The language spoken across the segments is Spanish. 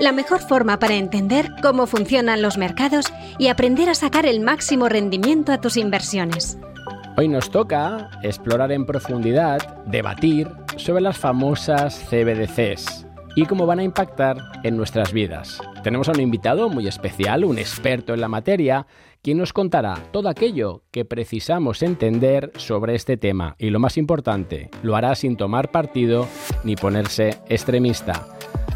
La mejor forma para entender cómo funcionan los mercados y aprender a sacar el máximo rendimiento a tus inversiones. Hoy nos toca explorar en profundidad, debatir sobre las famosas CBDCs y cómo van a impactar en nuestras vidas. Tenemos a un invitado muy especial, un experto en la materia, quien nos contará todo aquello que precisamos entender sobre este tema y lo más importante, lo hará sin tomar partido ni ponerse extremista.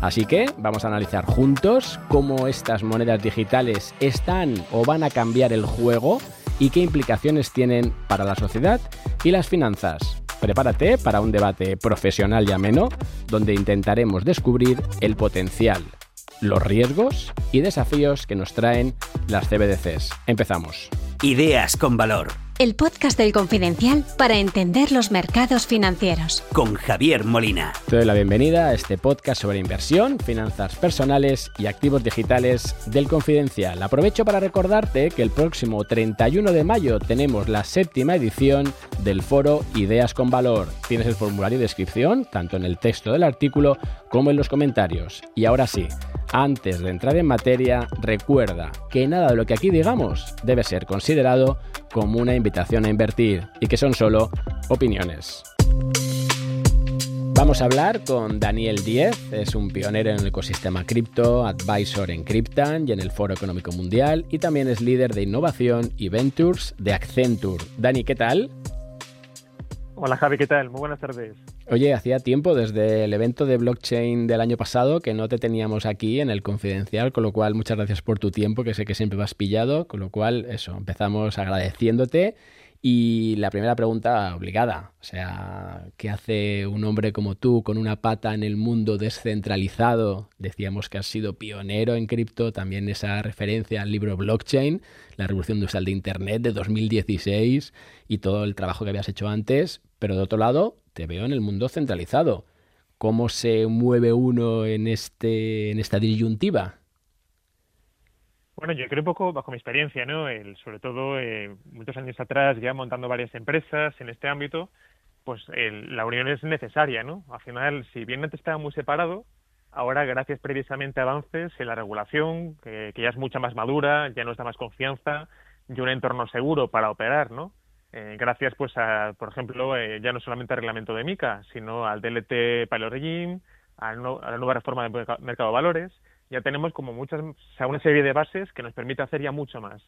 Así que vamos a analizar juntos cómo estas monedas digitales están o van a cambiar el juego y qué implicaciones tienen para la sociedad y las finanzas. Prepárate para un debate profesional y ameno donde intentaremos descubrir el potencial, los riesgos y desafíos que nos traen las CBDCs. Empezamos. Ideas con valor el podcast del Confidencial para entender los mercados financieros. Con Javier Molina. Te doy la bienvenida a este podcast sobre inversión, finanzas personales y activos digitales del Confidencial. Aprovecho para recordarte que el próximo 31 de mayo tenemos la séptima edición del foro Ideas con Valor. Tienes el formulario de inscripción, tanto en el texto del artículo como en los comentarios. Y ahora sí. Antes de entrar en materia, recuerda que nada de lo que aquí digamos debe ser considerado como una invitación a invertir y que son solo opiniones. Vamos a hablar con Daniel Diez, es un pionero en el ecosistema cripto, advisor en Cryptan y en el Foro Económico Mundial y también es líder de innovación y ventures de Accenture. Dani, ¿qué tal? Hola Javi, ¿qué tal? Muy buenas tardes. Oye, hacía tiempo desde el evento de blockchain del año pasado que no te teníamos aquí en el confidencial, con lo cual muchas gracias por tu tiempo, que sé que siempre vas pillado, con lo cual eso, empezamos agradeciéndote. Y la primera pregunta obligada, o sea, ¿qué hace un hombre como tú con una pata en el mundo descentralizado? Decíamos que has sido pionero en cripto, también esa referencia al libro Blockchain, la revolución industrial de Internet de 2016 y todo el trabajo que habías hecho antes, pero de otro lado, te veo en el mundo centralizado. ¿Cómo se mueve uno en, este, en esta disyuntiva? Bueno, yo creo un poco bajo mi experiencia, ¿no? El, sobre todo eh, muchos años atrás, ya montando varias empresas en este ámbito, pues la unión es necesaria, ¿no? Al final, si bien antes estaba muy separado, ahora gracias precisamente a avances en la regulación, que, que ya es mucha más madura, ya nos da más confianza y un entorno seguro para operar, ¿no? Eh, gracias pues a, por ejemplo, eh, ya no solamente al reglamento de MICA, sino al DLT Pilot Regime, a, la nueva reforma del mercado de valores, ya tenemos como muchas, o sea, una serie de bases que nos permite hacer ya mucho más.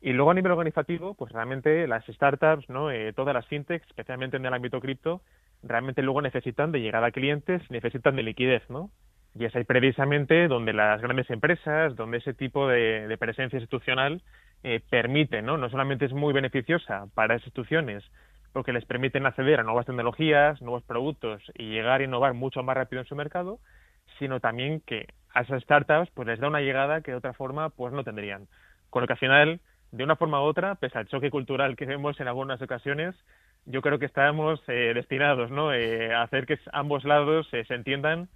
Y luego a nivel organizativo, pues realmente las startups, ¿no? Eh, todas las fintechs, especialmente en el ámbito cripto, realmente luego necesitan de llegada a clientes, necesitan de liquidez, ¿no? Y es ahí precisamente donde las grandes empresas, donde ese tipo de presencia institucional eh, permite, ¿no? No solamente es muy beneficiosa para las instituciones porque les permiten acceder a nuevas tecnologías, nuevos productos y llegar a innovar mucho más rápido en su mercado, sino también que a esas startups pues les da una llegada que de otra forma pues no tendrían. Con lo que al final, de una forma u otra, pese al choque cultural que vemos en algunas ocasiones, yo creo que estamos eh, destinados ¿no? Eh, a hacer que ambos lados se entiendan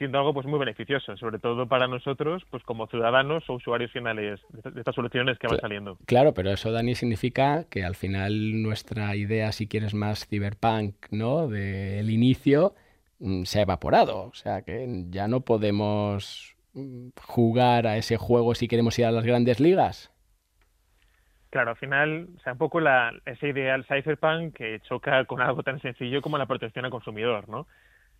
siendo algo pues muy beneficioso, sobre todo para nosotros, pues como ciudadanos o usuarios finales de estas soluciones que van saliendo. Claro, pero eso, Dani, significa que al final nuestra idea, si quieres más cyberpunk, ¿no? Del inicio, mm, se ha evaporado. O sea, que ya no podemos mm, jugar a ese juego si queremos ir a las grandes ligas. Claro, al final, o sea, un poco la, ese ideal cyberpunk que choca con algo tan sencillo como la protección al consumidor, ¿no?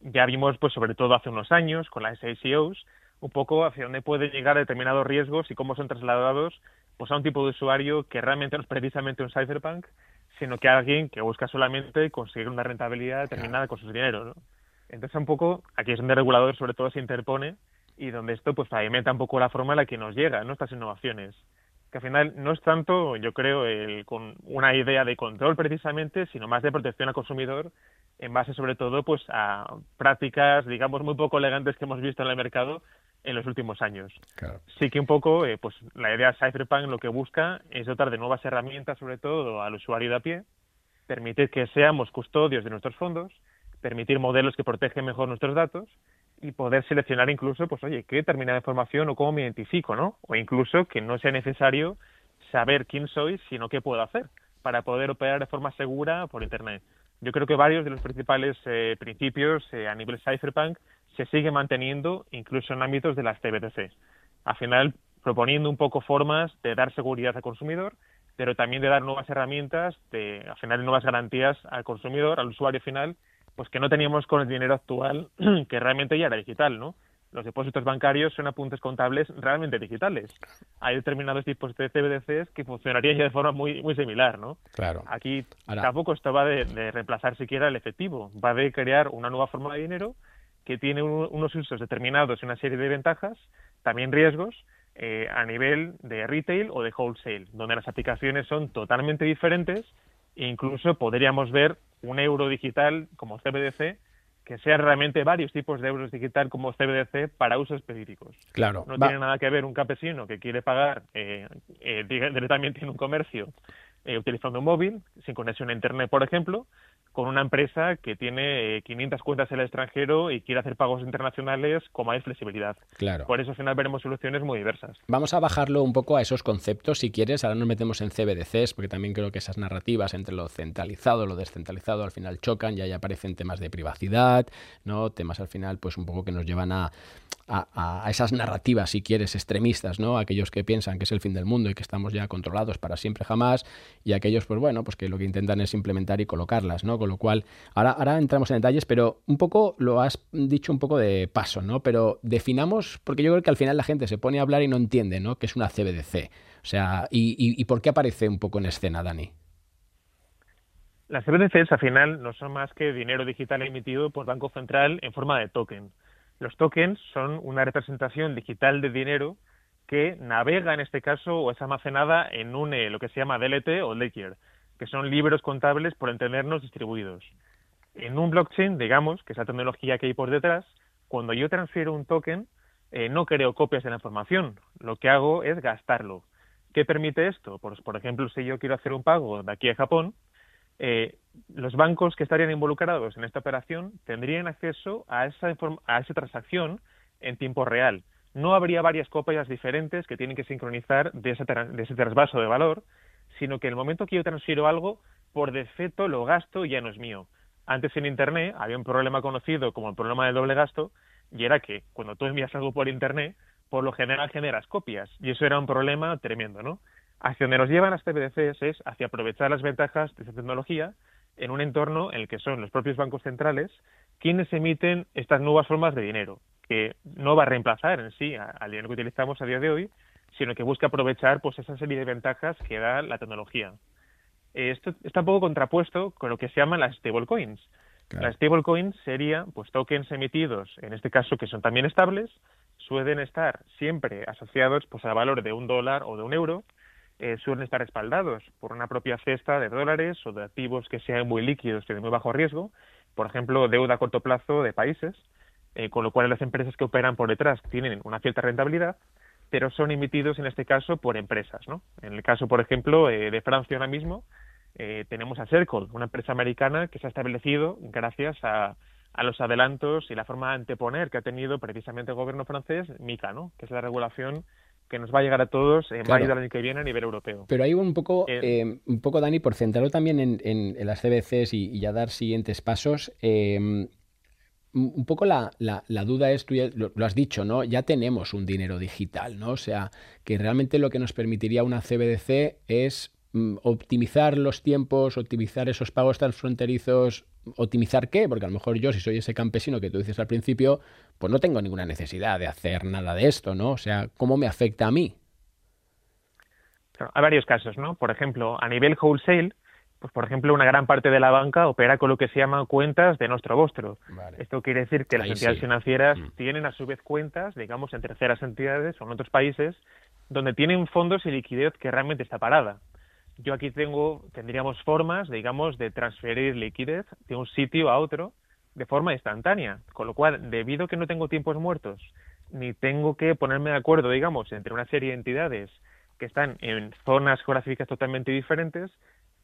Ya vimos, pues sobre todo hace unos años, con las ACOs, un poco hacia dónde puede llegar determinados riesgos y cómo son trasladados pues a un tipo de usuario que realmente no es precisamente un cyberpunk, sino que alguien que busca solamente conseguir una rentabilidad determinada con su dinero. ¿no? Entonces, un poco, aquí es donde el regulador sobre todo se interpone y donde esto pues pavimenta un poco la forma en la que nos llega nuestras innovaciones. Que al final no es tanto, yo creo, el, con una idea de control precisamente, sino más de protección al consumidor en base sobre todo pues a prácticas, digamos, muy poco elegantes que hemos visto en el mercado en los últimos años. Sí que un poco, eh, pues la idea Cypherpunk lo que busca es dotar de nuevas herramientas, sobre todo al usuario de a pie, permitir que seamos custodios de nuestros fondos, permitir modelos que protegen mejor nuestros datos y poder seleccionar incluso, pues oye, qué determinada información o cómo me identifico, ¿no? O incluso que no sea necesario saber quién soy, sino qué puedo hacer para poder operar de forma segura por Internet. Yo creo que varios de los principales eh, principios eh, a nivel cypherpunk se sigue manteniendo incluso en ámbitos de las CBDC. Al final, proponiendo un poco formas de dar seguridad al consumidor, pero también de dar nuevas herramientas, de, al final, nuevas garantías al consumidor, al usuario final, pues que no teníamos con el dinero actual, que realmente ya era digital, ¿no? Los depósitos bancarios son apuntes contables realmente digitales. Hay determinados tipos de CBDCs que funcionarían ya de forma muy muy similar, ¿no? Claro. Aquí tampoco esto va de, reemplazar siquiera el efectivo, va de crear una nueva forma de dinero que tiene unos usos determinados y una serie de ventajas, también riesgos, eh, a nivel de retail o de wholesale, donde las aplicaciones son totalmente diferentes e incluso podríamos ver un euro digital como CBDC que sean realmente varios tipos de euros digital como CBDC para usos específicos. Claro. No tiene nada que ver un campesino que quiere pagar eh, eh, directamente en un comercio eh, utilizando un móvil, sin conexión a Internet, por ejemplo, con una empresa que tiene 500 eh, cuentas en el extranjero y quiere hacer pagos internacionales con mayor flexibilidad. Claro. Por eso al final veremos soluciones muy diversas. Vamos a bajarlo un poco a esos conceptos, si quieres. Ahora nos metemos en CBDCs, porque también creo que esas narrativas entre lo centralizado y lo descentralizado al final chocan, ya ahí aparecen temas de privacidad, ¿no? Temas al final, pues un poco que nos llevan a, a, esas narrativas, si quieres, extremistas, ¿no? Aquellos que piensan que es el fin del mundo y que estamos ya controlados para siempre jamás, y aquellos, pues bueno, pues que lo que intentan es implementar y colocarlas, ¿no? Con lo cual, ahora, ahora entramos en detalles, pero un poco lo has dicho un poco de paso, ¿no? Pero definamos, porque yo creo que al final la gente se pone a hablar y no entiende, ¿no? Que es una CBDC. O sea, ¿y, por qué aparece un poco en escena, Dani? Las CBDCs al final no son más que dinero digital emitido por Banco Central en forma de token. Los tokens son una representación digital de dinero que navega en este caso o es almacenada en un eh, lo que se llama DLT o ledger, que son libros contables por entendernos distribuidos. En un blockchain, digamos, que es la tecnología que hay por detrás, cuando yo transfiero un token, eh, no creo copias de la información, lo que hago es gastarlo. ¿Qué permite esto? Pues, por ejemplo, si yo quiero hacer un pago de aquí a Japón, eh, los bancos que estarían involucrados en esta operación tendrían acceso a esa, a esa transacción en tiempo real. No habría varias copias diferentes que tienen que sincronizar de ese, de ese trasvaso de valor, sino que en el momento que yo transfiero algo, por defecto lo gasto y ya no es mío. Antes en Internet había un problema conocido como el problema del doble gasto, y era que cuando tú envías algo por Internet, por lo general generas copias, y eso era un problema tremendo, ¿no? Hacia donde nos llevan las CBDCs es hacia aprovechar las ventajas de esta tecnología en un entorno en el que son los propios bancos centrales quienes emiten estas nuevas formas de dinero, que no va a reemplazar en sí al dinero que utilizamos a día de hoy, sino que busca aprovechar pues esa serie de ventajas que da la tecnología. Esto está un poco contrapuesto con lo que se llaman las stablecoins. Las stablecoins serían pues tokens emitidos, en este caso que son también estables, suelen estar siempre asociados pues al valor de un dólar o de un euro eh, suelen estar respaldados por una propia cesta de dólares o de activos que sean muy líquidos y de muy bajo riesgo, por ejemplo, deuda a corto plazo de países, eh, con lo cual las empresas que operan por detrás tienen una cierta rentabilidad, pero son emitidos en este caso por empresas. ¿no? En el caso, por ejemplo, eh, de Francia ahora mismo, tenemos a Circle, una empresa americana que se ha establecido gracias a, a los adelantos y la forma de anteponer que ha tenido precisamente el gobierno francés, MICA, ¿no? que es la regulación que nos va a llegar a todos en mayo del año que viene a nivel europeo. Pero hay un poco, eh, eh, un poco Dani, por centrarlo también en, las CBCs y, ya dar siguientes pasos, em, un poco la, duda es, tú lo, has dicho, ¿no? Ya tenemos un dinero digital, ¿no? O sea, que realmente lo que nos permitiría una CBDC es mm, optimizar los tiempos, optimizar esos pagos transfronterizos, optimizar qué, porque a lo mejor yo, si soy ese campesino que tú dices al principio, pues no tengo ninguna necesidad de hacer nada de esto, ¿no? O sea, ¿cómo me afecta a mí? Hay varios casos, ¿no? Por ejemplo, a nivel wholesale, pues por ejemplo, una gran parte de la banca opera con lo que se llama cuentas de nuestro vostro. Esto quiere decir que las entidades financieras mm. tienen a su vez cuentas, digamos, en terceras entidades o en otros países, donde tienen fondos y liquidez que realmente está parada yo aquí tengo, tendríamos formas, digamos, de transferir liquidez de un sitio a otro de forma instantánea. Con lo cual, debido a que no tengo tiempos muertos, ni tengo que ponerme de acuerdo, digamos, entre una serie de entidades que están en zonas geográficas totalmente diferentes,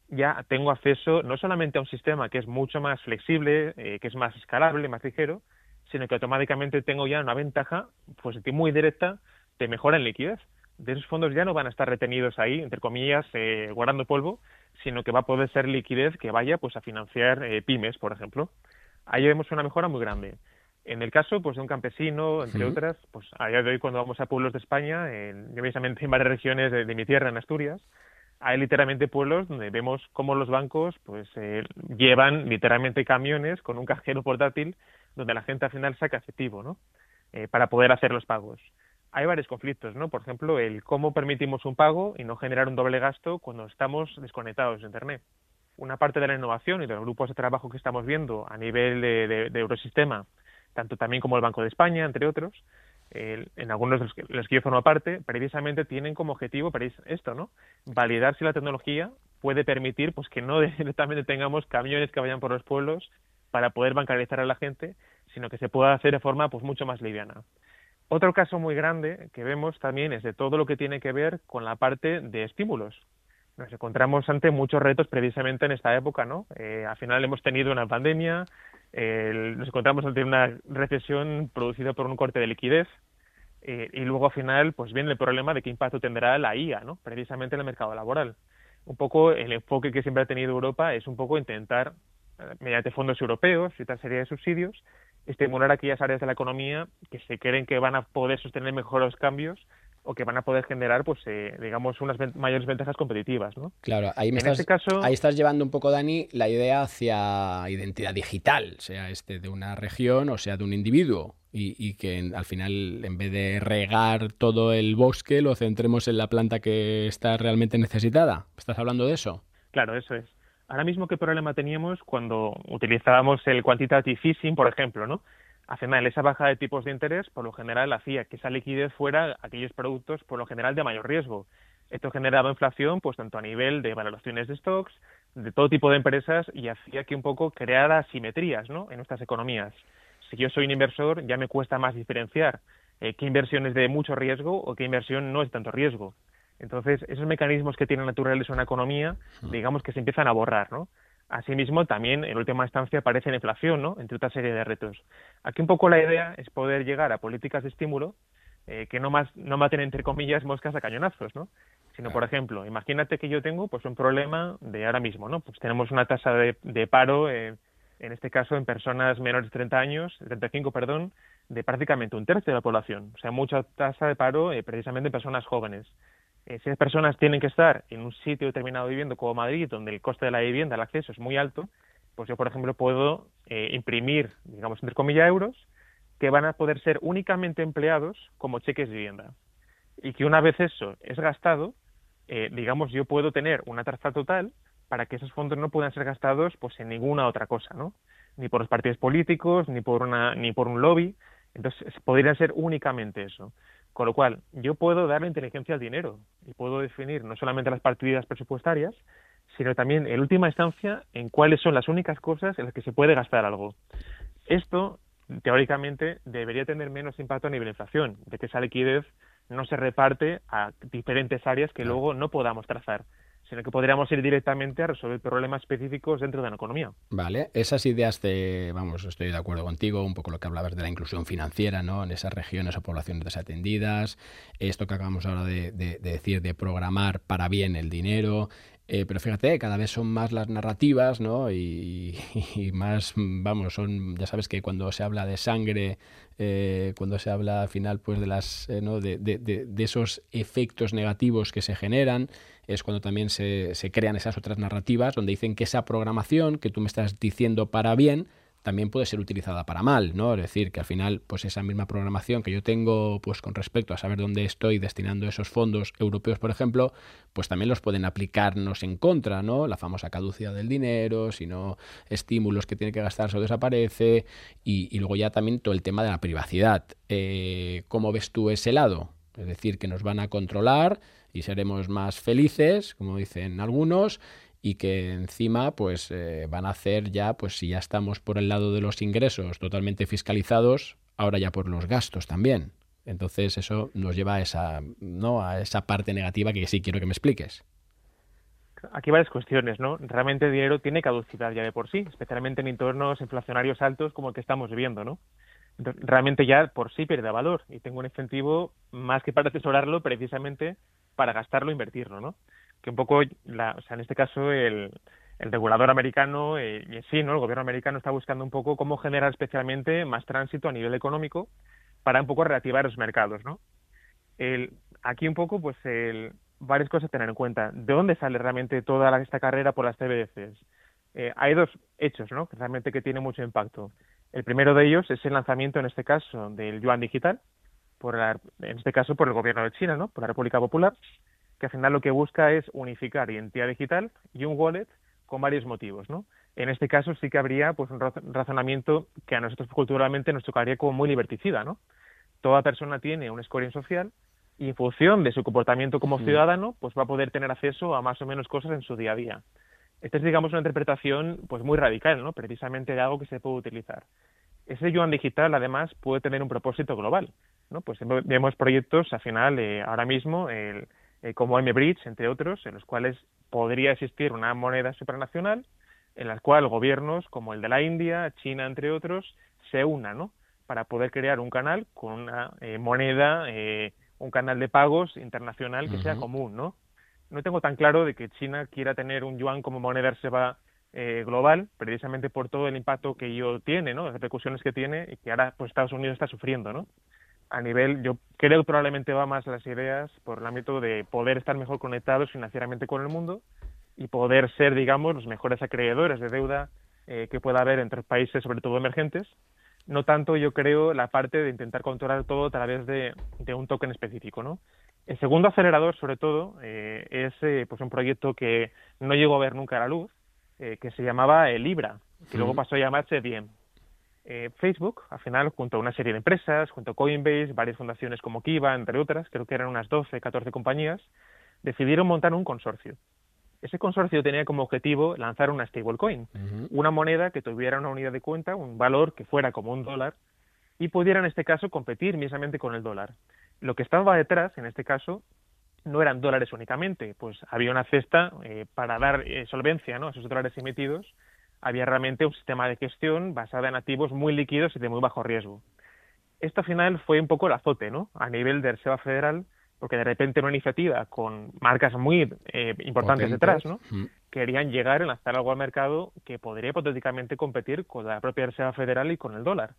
ya tengo acceso no solamente a un sistema que es mucho más flexible, eh, que es más escalable, más ligero, sino que automáticamente tengo ya una ventaja pues muy directa de mejora en liquidez de esos fondos ya no van a estar retenidos ahí, entre comillas, eh, guardando polvo, sino que va a poder ser liquidez que vaya pues a financiar eh, pymes, por ejemplo. Ahí vemos una mejora muy grande. En el caso pues, de un campesino, entre otras, pues a día de hoy cuando vamos a pueblos de España, en, precisamente en varias regiones de, mi tierra, en Asturias, hay literalmente pueblos donde vemos cómo los bancos pues eh, llevan literalmente camiones con un cajero portátil donde la gente al final saca efectivo, ¿no? Eh, para poder hacer los pagos. Hay varios conflictos, ¿no? Por ejemplo, el cómo permitimos un pago y no generar un doble gasto cuando estamos desconectados de Internet. Una parte de la innovación y de los grupos de trabajo que estamos viendo a nivel de, de Eurosistema tanto también como el Banco de España, entre otros, en algunos de los, que, los que yo formo parte, precisamente tienen como objetivo esto, ¿no? Validar si la tecnología puede permitir pues que no directamente tengamos camiones que vayan por los pueblos para poder bancarizar a la gente, sino que se pueda hacer de forma pues mucho más liviana. Otro caso muy grande que vemos también es de todo lo que tiene que ver con la parte de estímulos. Nos encontramos ante muchos retos precisamente en esta época, ¿no? Eh, al final hemos tenido una pandemia, nos encontramos ante una recesión producida por un corte de liquidez eh, y luego al final pues viene el problema de qué impacto tendrá la IA, ¿no? Precisamente en el mercado laboral. Un poco el enfoque que siempre ha tenido Europa es un poco intentar, eh, mediante fondos europeos y otra serie de subsidios, estimular aquellas áreas de la economía que se creen que van a poder sostener mejor los cambios o que van a poder generar, pues, eh, digamos, unas mayores ventajas competitivas, ¿no? Claro, ahí, estás, este ahí estás llevando un poco, Dani, la idea hacia identidad digital, sea este de una región o sea de un individuo, y, que al final, en vez de regar todo el bosque, lo centremos en la planta que está realmente necesitada. ¿Estás hablando de eso? Claro, eso es. Ahora mismo, ¿qué problema teníamos cuando utilizábamos el quantitative easing, por ejemplo, ¿no? Al final, esa baja de tipos de interés, por lo general, hacía que esa liquidez fuera aquellos productos, por lo general, de mayor riesgo. Esto generaba inflación, pues tanto a nivel de valoraciones de stocks, de todo tipo de empresas, y hacía que un poco creara asimetrías ¿no? en nuestras economías. Si yo soy un inversor, ya me cuesta más diferenciar eh, qué inversión es de mucho riesgo o qué inversión no es tanto riesgo. Entonces, esos mecanismos que tienen naturales una economía, digamos que se empiezan a borrar, ¿no? Asimismo, también en última instancia aparece la inflación, ¿no? entre otra serie de retos. Aquí un poco la idea es poder llegar a políticas de estímulo eh, que no, más, no maten, entre comillas, moscas a cañonazos, ¿no? Sino, por ejemplo, imagínate que yo tengo pues un problema de ahora mismo, ¿no? Pues tenemos una tasa de, paro, eh, en este caso en personas menores de 30 años, 35, perdón, de prácticamente un tercio de la población. O sea, mucha tasa de paro eh, precisamente en personas jóvenes. Eh, si las personas tienen que estar en un sitio determinado viviendo como Madrid, donde el coste de la vivienda, el acceso es muy alto, pues yo, por ejemplo, puedo eh, imprimir, digamos, entre comillas, euros que van a poder ser únicamente empleados como cheques de vivienda. Y que una vez eso es gastado, eh, digamos, yo puedo tener una tasa total para que esos fondos no puedan ser gastados pues en ninguna otra cosa, ¿no? Ni por los partidos políticos, ni por una, ni por un lobby. Entonces, podría ser únicamente eso. Con lo cual, yo puedo darle inteligencia al dinero y puedo definir no solamente las partidas presupuestarias, sino también, en última instancia, en cuáles son las únicas cosas en las que se puede gastar algo. Esto, teóricamente, debería tener menos impacto a nivel de inflación, de que esa liquidez no se reparte a diferentes áreas que luego no podamos trazar sino que podríamos ir directamente a resolver problemas específicos dentro de la economía. Vale, esas ideas de, vamos, estoy de acuerdo contigo, un poco lo que hablabas de la inclusión financiera, ¿no? En esas regiones o poblaciones desatendidas, esto que acabamos ahora de, decir, de programar para bien el dinero, eh, pero fíjate, cada vez son más las narrativas, ¿no? Y, más, vamos, son, ya sabes que cuando se habla de sangre, eh, cuando se habla al final, pues de las, eh, ¿no? de, de, esos efectos negativos que se generan, es cuando también se, se crean esas otras narrativas donde dicen que esa programación que tú me estás diciendo para bien, también puede ser utilizada para mal, ¿no? Es decir, que al final, pues esa misma programación que yo tengo, pues con respecto a saber dónde estoy destinando esos fondos europeos, por ejemplo, pues también los pueden aplicarnos en contra, ¿no? La famosa caducidad del dinero, si no estímulos que tiene que gastar, eso desaparece, y, luego ya también todo el tema de la privacidad. Eh, ¿Cómo ves tú ese lado? Es decir, que nos van a controlar y seremos más felices, como dicen algunos, y que encima pues eh, van a hacer ya, pues si ya estamos por el lado de los ingresos totalmente fiscalizados, ahora ya por los gastos también. Entonces eso nos lleva a esa, ¿no? a esa parte negativa que sí quiero que me expliques. Aquí varias cuestiones, ¿no? Realmente el dinero tiene caducidad ya de por sí, especialmente en entornos inflacionarios altos como el que estamos viviendo, ¿no? realmente ya por sí pierde valor y tengo un incentivo más que para atesorarlo precisamente para gastarlo e invertirlo, ¿no? que un poco, la, o sea, en este caso, el, el regulador americano eh, y sí, ¿no? El gobierno americano está buscando un poco cómo generar especialmente más tránsito a nivel económico para un poco reactivar los mercados, ¿no? El, aquí un poco, pues, el, varias cosas a tener en cuenta. ¿De dónde sale realmente toda esta carrera por las CBDCs? Eh, hay dos hechos, ¿no? Que realmente que tienen mucho impacto. El primero de ellos es el lanzamiento, en este caso, del yuan digital, por en este caso por el gobierno de China, ¿no? Por la República Popular, que al final lo que busca es unificar identidad digital y un wallet con varios motivos, ¿no? En este caso sí que habría pues un razonamiento que a nosotros culturalmente nos tocaría como muy liberticida, ¿no? Toda persona tiene un scoring social y en función de su comportamiento como ciudadano, pues va a poder tener acceso a más o menos cosas en su día a día. Esta es, digamos, una interpretación pues muy radical, ¿no? Precisamente de algo que se puede utilizar. Ese yuan digital, además, puede tener un propósito global, ¿no? Pues vemos proyectos, al final, eh, ahora mismo, el, eh, como M-Bridge, entre otros, en los cuales podría existir una moneda supranacional en la cual gobiernos como el de la India, China, entre otros, se unan, ¿no? Para poder crear un canal con una eh, moneda, eh, un canal de pagos internacional que sea común, ¿no? No tengo tan claro de que China quiera tener un yuan como moneda reserva eh, global, precisamente por todo el impacto que ello tiene, ¿no? Las repercusiones que tiene y que ahora pues Estados Unidos está sufriendo, ¿no? a nivel, yo creo que probablemente va más las ideas por el ámbito de poder estar mejor conectados financieramente con el mundo y poder ser, digamos, los mejores acreedores de deuda eh, que pueda haber entre países, sobre todo emergentes. No tanto, yo creo, la parte de intentar controlar todo a través de, un token específico, ¿no? El segundo acelerador, sobre todo, eh, es eh, pues un proyecto que no llegó a ver nunca a la luz, que se llamaba Libra, que luego pasó a llamarse Diem. Eh, Facebook, al final, junto a una serie de empresas, junto a Coinbase, varias fundaciones como Kiva, entre otras, creo que eran unas 12, 14 compañías, decidieron montar un consorcio. Ese consorcio tenía como objetivo lanzar una stablecoin, una moneda que tuviera una unidad de cuenta, un valor que fuera como un dólar, y pudiera en este caso competir mismamente con el dólar. Lo que estaba detrás, en este caso, no eran dólares únicamente, pues había una cesta eh, para dar eh, solvencia ¿no? a esos dólares emitidos había realmente un sistema de gestión basado en activos muy líquidos y de muy bajo riesgo. Esto al final fue un poco el azote, ¿no? A nivel de Reserva Federal, porque de repente una iniciativa con marcas muy eh, importantes detrás, ¿no? Querían llegar a lanzar algo al mercado que podría hipotéticamente competir con la propia Reserva Federal y con el dólar.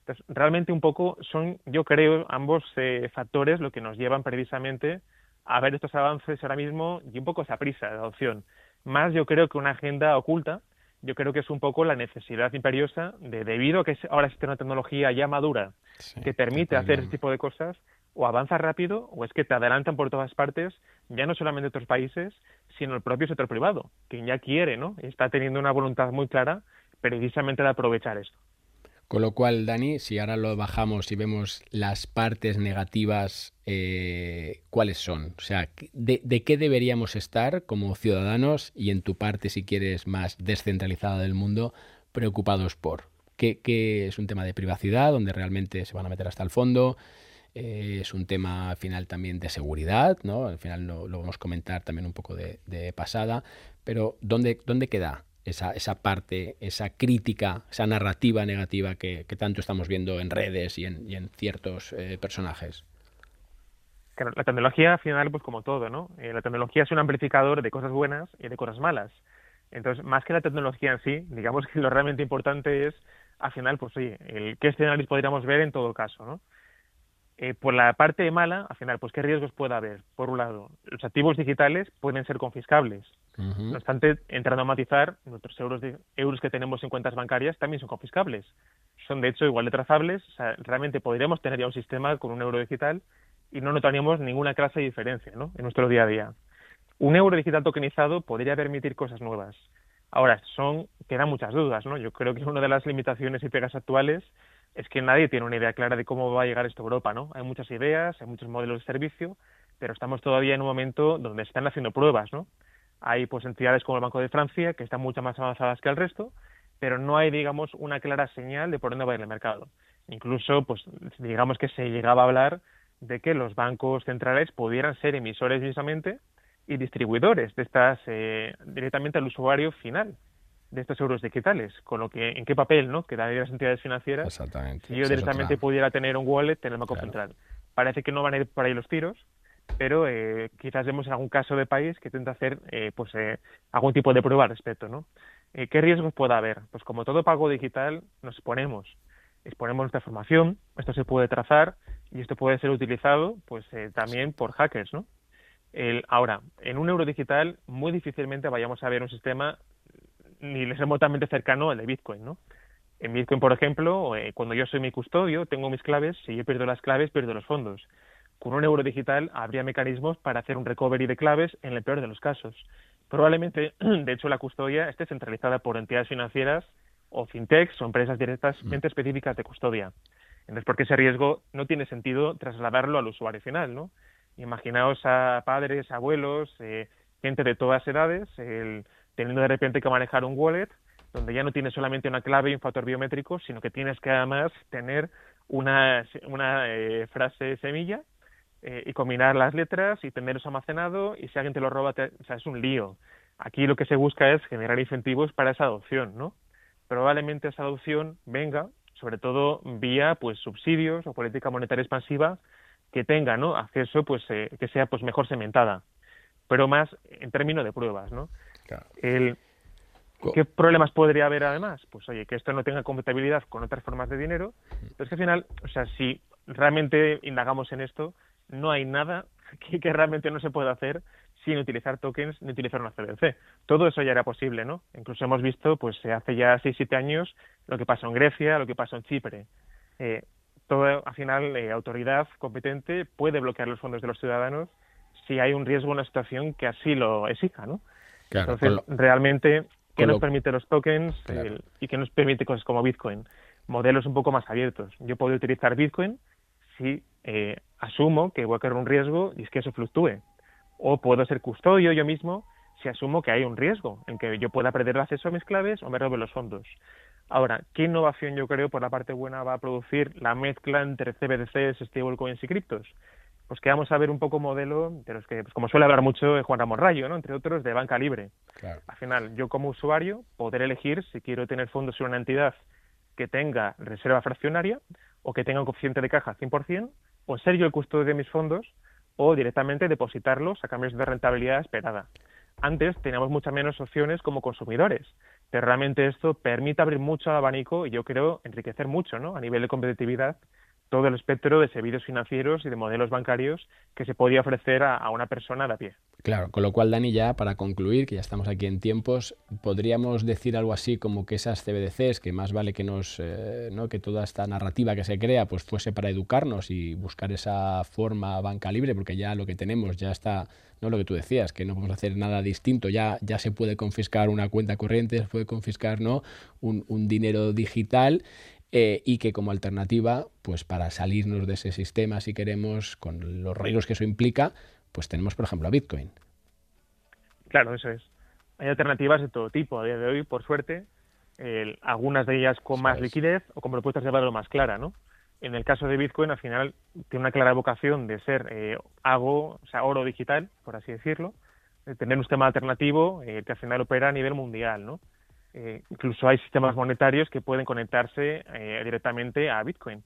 Entonces, realmente un poco son, yo creo, ambos eh, factores lo que nos llevan precisamente a ver estos avances ahora mismo y un poco esa prisa de adopción. Más yo creo que una agenda oculta yo creo que es un poco la necesidad imperiosa de, debido a que ahora existe una tecnología ya madura que permite hacer este tipo de cosas, o avanza rápido o es que te adelantan por todas partes, ya no solamente otros países, sino el propio sector privado, que ya quiere, ¿no? Está teniendo una voluntad muy clara precisamente de aprovechar esto. Con lo cual, Dani, si ahora lo bajamos y vemos las partes negativas, eh, ¿cuáles son? O sea, de, qué deberíamos estar como ciudadanos y en tu parte, si quieres, más descentralizada del mundo, preocupados por? ¿Qué, es un tema de privacidad, donde realmente se van a meter hasta el fondo? Eh, es un tema al final también de seguridad, ¿no? Al final lo, vamos a comentar también un poco de, de pasada, pero ¿dónde, ¿dónde queda esa, esa parte, esa crítica, esa narrativa negativa que, tanto estamos viendo en redes y en, y en ciertos eh, personajes. la tecnología al final, pues como todo, ¿no? Eh, la tecnología es un amplificador de cosas buenas y de cosas malas. Entonces, más que la tecnología en sí, digamos que lo realmente importante es, al final, pues oye, el, qué escenarios podríamos ver en todo caso, ¿no? Eh, por la parte mala, al final, pues qué riesgos puede haber. Por un lado, los activos digitales pueden ser confiscables. No obstante, entrando a matizar, nuestros euros, de, euros que tenemos en cuentas bancarias también son confiscables. Son, de hecho, igual de trazables. O sea, realmente podríamos tener ya un sistema con un euro digital y no notaríamos ninguna clase de diferencia ¿no? en nuestro día a día. Un euro digital tokenizado podría permitir cosas nuevas. Ahora, son, quedan muchas dudas, ¿no? Yo creo que una de las limitaciones y pegas actuales es que nadie tiene una idea clara de cómo va a llegar esto a Europa, ¿no? Hay muchas ideas, hay muchos modelos de servicio, pero estamos todavía en un momento donde están haciendo pruebas, ¿no? Hay pues entidades como el Banco de Francia que están mucho más avanzadas que el resto, pero no hay, digamos, una clara señal de por dónde va a ir el mercado. Incluso, pues, digamos que se llegaba a hablar de que los bancos centrales pudieran ser emisores mismamente y distribuidores de estas eh, directamente al usuario final de estos euros digitales, con lo que en qué papel no quedarían las entidades financieras Exactamente. si yo directamente pudiera tener un wallet en el Banco Central. Parece que no van a ir por ahí los tiros, pero eh, quizás vemos en algún caso de país que intenta hacer eh, pues eh, algún tipo de prueba al respecto, ¿no? ¿Qué riesgos puede haber? Pues como todo pago digital nos exponemos, exponemos nuestra información, esto se puede trazar y esto puede ser utilizado pues también por hackers, ¿no? El, ahora, en un euro digital muy difícilmente vayamos a ver un sistema ni remotamente cercano al de Bitcoin, ¿no? En Bitcoin, por ejemplo, cuando yo soy mi custodio, tengo mis claves, si yo pierdo las claves, pierdo los fondos. Con un euro digital habría mecanismos para hacer un recovery de claves en el peor de los casos. Probablemente, de hecho, la custodia esté centralizada por entidades financieras o fintechs o empresas directamente mm. específicas de custodia. Entonces, porque ese riesgo no tiene sentido trasladarlo al usuario final, ¿no? Imaginaos a padres, abuelos, eh, gente de todas edades, teniendo de repente que manejar un wallet donde ya no tienes solamente una clave y un factor biométrico, sino que tienes que además tener una, una eh, frase semilla eh, y combinar las letras y tenerlos almacenado y si alguien te lo roba, o sea, es un lío. Aquí lo que se busca es generar incentivos para esa adopción, ¿no? Probablemente esa adopción venga, sobre todo vía pues subsidios o política monetaria expansiva que tenga, ¿no? Acceso, pues eh, que sea pues mejor cementada, pero más en términos de pruebas, ¿no? El, ¿Qué problemas podría haber además? Pues oye, que esto no tenga compatibilidad con otras formas de dinero, pero es que al final, o sea, si realmente indagamos en esto, no hay nada que, realmente no se pueda hacer sin utilizar tokens ni utilizar una CBDC. Todo eso ya era posible, ¿no? Incluso hemos visto, pues hace ya 6-7 años, lo que pasó en Grecia, lo que pasó en Chipre. Eh, todo, al final, eh, autoridad competente puede bloquear los fondos de los ciudadanos si hay un riesgo una situación que así lo exija, ¿no? Entonces, realmente, ¿qué nos permite los tokens y qué nos permite cosas como Bitcoin? Modelos un poco más abiertos. Yo puedo utilizar Bitcoin si eh, asumo que voy a correr un riesgo y es que eso fluctúe. O puedo ser custodio yo mismo si asumo que hay un riesgo en que yo pueda perder el acceso a mis claves o me robe los fondos. Ahora, ¿qué innovación yo creo por la parte buena va a producir la mezcla entre CBDCs, stablecoins y criptos? Pues que vamos a ver un poco modelo de los que, pues como suele hablar mucho Juan Ramón Rayo, ¿no? entre otros, de banca libre. Al final, yo como usuario poder elegir si quiero tener fondos en una entidad que tenga reserva fraccionaria o que tenga un coeficiente de caja 100%, o ser yo el custodio de mis fondos, o directamente depositarlos a cambios de rentabilidad esperada. Antes teníamos muchas menos opciones como consumidores, pero realmente esto permite abrir mucho el abanico y yo creo enriquecer mucho ¿no? a nivel de competitividad todo el espectro de servicios financieros y de modelos bancarios que se podía ofrecer a, una persona de a pie. Claro, con lo cual, Dani, ya para concluir, que ya estamos aquí en tiempos, podríamos decir algo así como que esas CBDCs, que más vale que nos, eh, ¿no? que toda esta narrativa que se crea, pues fuese para educarnos y buscar esa forma banca libre, porque ya lo que tenemos ya está, no lo que tú decías, que no podemos hacer nada distinto, ya, ya se puede confiscar una cuenta corriente, se puede confiscar ¿no? un, un dinero digital eh, y que como alternativa, pues para salirnos de ese sistema, si queremos, con los riesgos que eso implica, pues tenemos, por ejemplo, a Bitcoin. Claro, eso es. Hay alternativas de todo tipo a día de hoy, por suerte, algunas de ellas con más liquidez o con propuestas de valor más clara, ¿no? En el caso de Bitcoin, al final, tiene una clara vocación de ser eh, o sea, oro digital, por así decirlo, de tener un sistema alternativo eh, que al final opera a nivel mundial, ¿no? Eh, incluso hay sistemas monetarios que pueden conectarse eh, directamente a Bitcoin.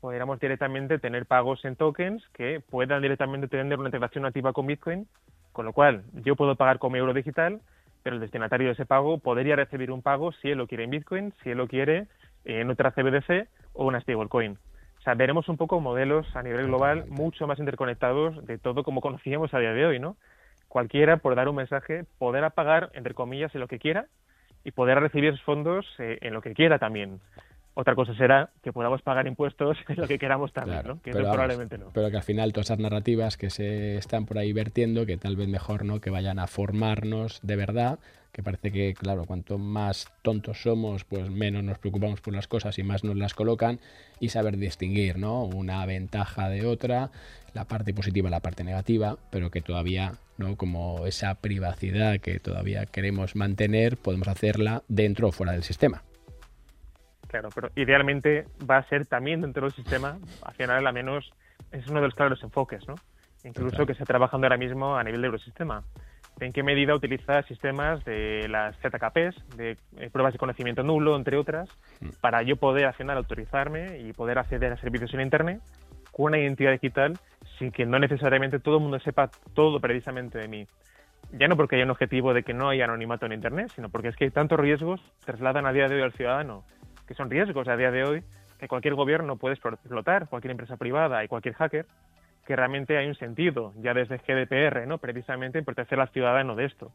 Podríamos directamente tener pagos en tokens que puedan directamente tener una integración nativa con Bitcoin, con lo cual yo puedo pagar con mi euro digital, pero el destinatario de ese pago podría recibir un pago si él lo quiere en Bitcoin, si él lo quiere en otra CBDC o una stablecoin. O sea, veremos un poco modelos a nivel global mucho más interconectados de todo como conocíamos a día de hoy, ¿no? Cualquiera, por dar un mensaje, poder pagar, entre comillas, en lo que quiera, y poder recibir fondos eh, en lo que quiera también. Otra cosa será que podamos pagar impuestos en lo que queramos también, ¿no? Que pero, probablemente no. Pero que al final todas esas narrativas que se están por ahí vertiendo, que tal vez mejor no que vayan a formarnos de verdad, que parece que, claro, cuanto más tontos somos, pues menos nos preocupamos por las cosas y más nos las colocan, y saber distinguir, ¿no? Una ventaja de otra, la parte positiva, la parte negativa, pero que todavía ¿no? como esa privacidad que todavía queremos mantener, podemos hacerla dentro o fuera del sistema. Claro, pero idealmente va a ser también dentro del sistema, al final al menos es uno de los claros enfoques, ¿no? Incluso que se está trabajando ahora mismo a nivel de Eurosistema. ¿En qué medida utiliza sistemas de las ZKPs, de eh, pruebas de conocimiento nulo, entre otras, mm. para yo poder al final autorizarme y poder acceder a servicios en Internet con una identidad digital sin que no necesariamente todo el mundo sepa todo precisamente de mí. Ya no porque haya un objetivo de que no haya anonimato en Internet, sino porque es que hay tantos riesgos que trasladan a día de hoy al ciudadano, que son riesgos a día de hoy que cualquier gobierno puede explotar, cualquier empresa privada y cualquier hacker, que realmente hay un sentido, ya desde GDPR, ¿no? precisamente en proteger al ciudadano de esto.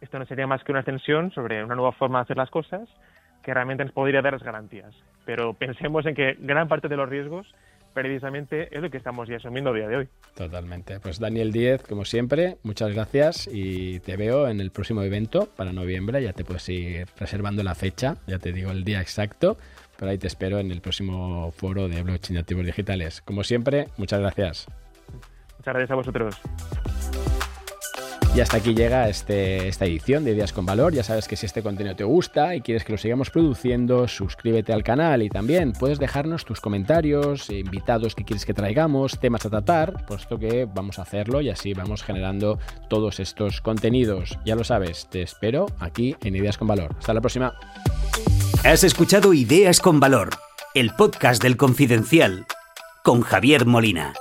Esto no sería más que una extensión sobre una nueva forma de hacer las cosas que realmente nos podría dar las garantías. Pero pensemos en que gran parte de los riesgos precisamente es lo que estamos ya asumiendo a día de hoy. Totalmente. Pues Daniel Díez, como siempre, muchas gracias y te veo en el próximo evento para noviembre. Ya te puedes ir reservando la fecha, ya te digo el día exacto, pero ahí te espero en el próximo foro de blockchain activos digitales. Como siempre, muchas gracias. Muchas gracias a vosotros. Y hasta aquí llega este, esta edición de Ideas con Valor. Ya sabes que si este contenido te gusta y quieres que lo sigamos produciendo, suscríbete al canal y también puedes dejarnos tus comentarios, invitados que quieres que traigamos, temas a tratar, puesto que vamos a hacerlo y así vamos generando todos estos contenidos. Ya lo sabes, te espero aquí en Ideas con Valor. Hasta la próxima. Has escuchado Ideas con Valor, el podcast del Confidencial, con Javier Molina.